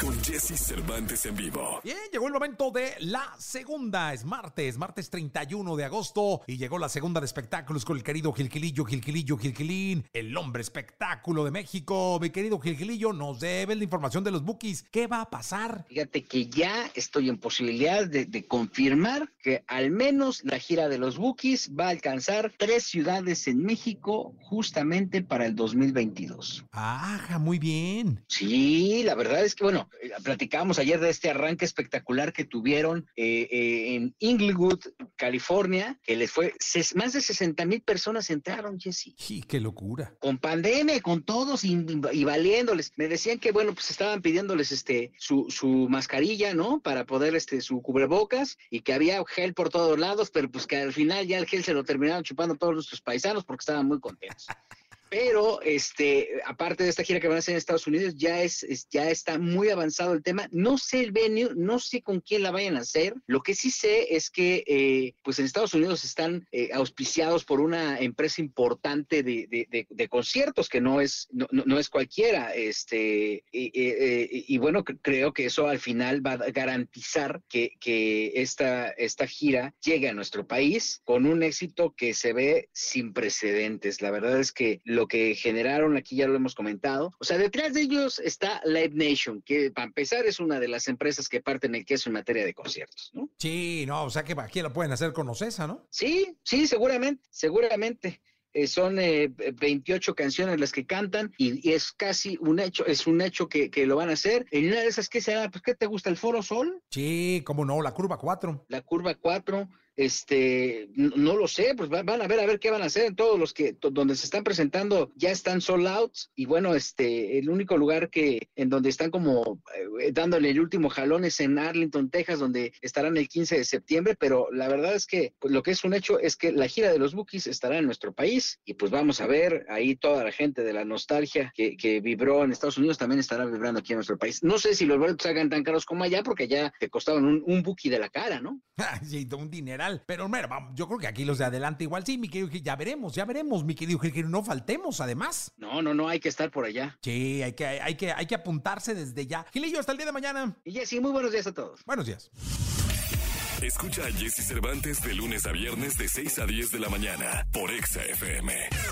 con Jesse Cervantes en vivo. Bien, llegó el momento de la segunda. Es martes, martes 31 de agosto. Y llegó la segunda de espectáculos con el querido Gilquilillo, Gilquilillo, Gilquilín, el hombre espectáculo de México. Mi querido Gilquilillo, nos debe la información de los bookies. ¿Qué va a pasar? Fíjate que ya estoy en posibilidad de, de confirmar que al menos la gira de los bookies va a alcanzar tres ciudades en México justamente para el 2022. Ajá, muy bien. Sí, la verdad es que, bueno, platicábamos ayer de este arranque espectacular que tuvieron eh, eh, en Inglewood, California, que les fue, ses- más de 60 mil personas entraron, Jesse. Sí, qué locura. Con pandemia, con todos y, y valiéndoles. Me decían que, bueno, pues estaban pidiéndoles este su, su mascarilla, ¿no? Para poder, este, su cubrebocas, y que había gel por todos lados, pero pues que al final ya el gel se lo terminaron chupando todos nuestros paisanos porque estaban muy contentos. Pero, este, aparte de esta gira que van a hacer en Estados Unidos, ya es, ya está muy avanzado el tema. No sé el venue, no sé con quién la vayan a hacer. Lo que sí sé es que, eh, pues en Estados Unidos están eh, auspiciados por una empresa importante de, de- conciertos que no es, no, no- es cualquiera. Este, y, bueno, cre- creo que eso al final va a garantizar que, que esta, esta gira llegue a nuestro país con un éxito que se ve sin precedentes. La verdad es que lo que generaron aquí ya lo hemos comentado. O sea, detrás de ellos está Live Nation, que para empezar es una de las empresas que parten el queso en materia de conciertos, ¿no? Sí, no, o sea que aquí lo pueden hacer con Ocesa, ¿no? Sí, sí, seguramente, seguramente. Eh, son eh, 28 canciones las que cantan y, y es casi un hecho, es un hecho que, que lo van a hacer. En una de esas, ¿qué será? Pues, ¿qué te gusta? ¿El Foro Sol? Sí, cómo no, la curva 4. la curva 4, este, no lo sé, pues va- van a ver a ver qué van a hacer. Todos los que donde se están presentando ya están sold out y bueno, este, el único lugar que en donde están como eh, dándole el último jalón es en Arlington, Texas, donde estarán el 15 de septiembre, pero la verdad es que pues, lo que es un hecho es que la gira de los Bookies estará en nuestro país y pues vamos a ver ahí toda la gente de la nostalgia que, que vibró en Estados Unidos también estará vibrando aquí en nuestro país. No sé si los boletos hagan tan caros como allá porque allá te costaban un, un de la cara, ¿no? sí, un dineral. Pero mira, vamos, yo creo que aquí los de adelante igual sí, mi querido Gil, ya veremos, ya veremos, mi querido Gil, que no faltemos además. No, no, no, hay que estar por allá. Sí, hay que, hay que, hay que apuntarse desde ya. Gilillo, hasta el día de mañana. Y Jessy, muy buenos días a todos. Buenos días. Escucha a Jesse Cervantes de lunes a viernes de 6 a 10 de la mañana por Exa FM.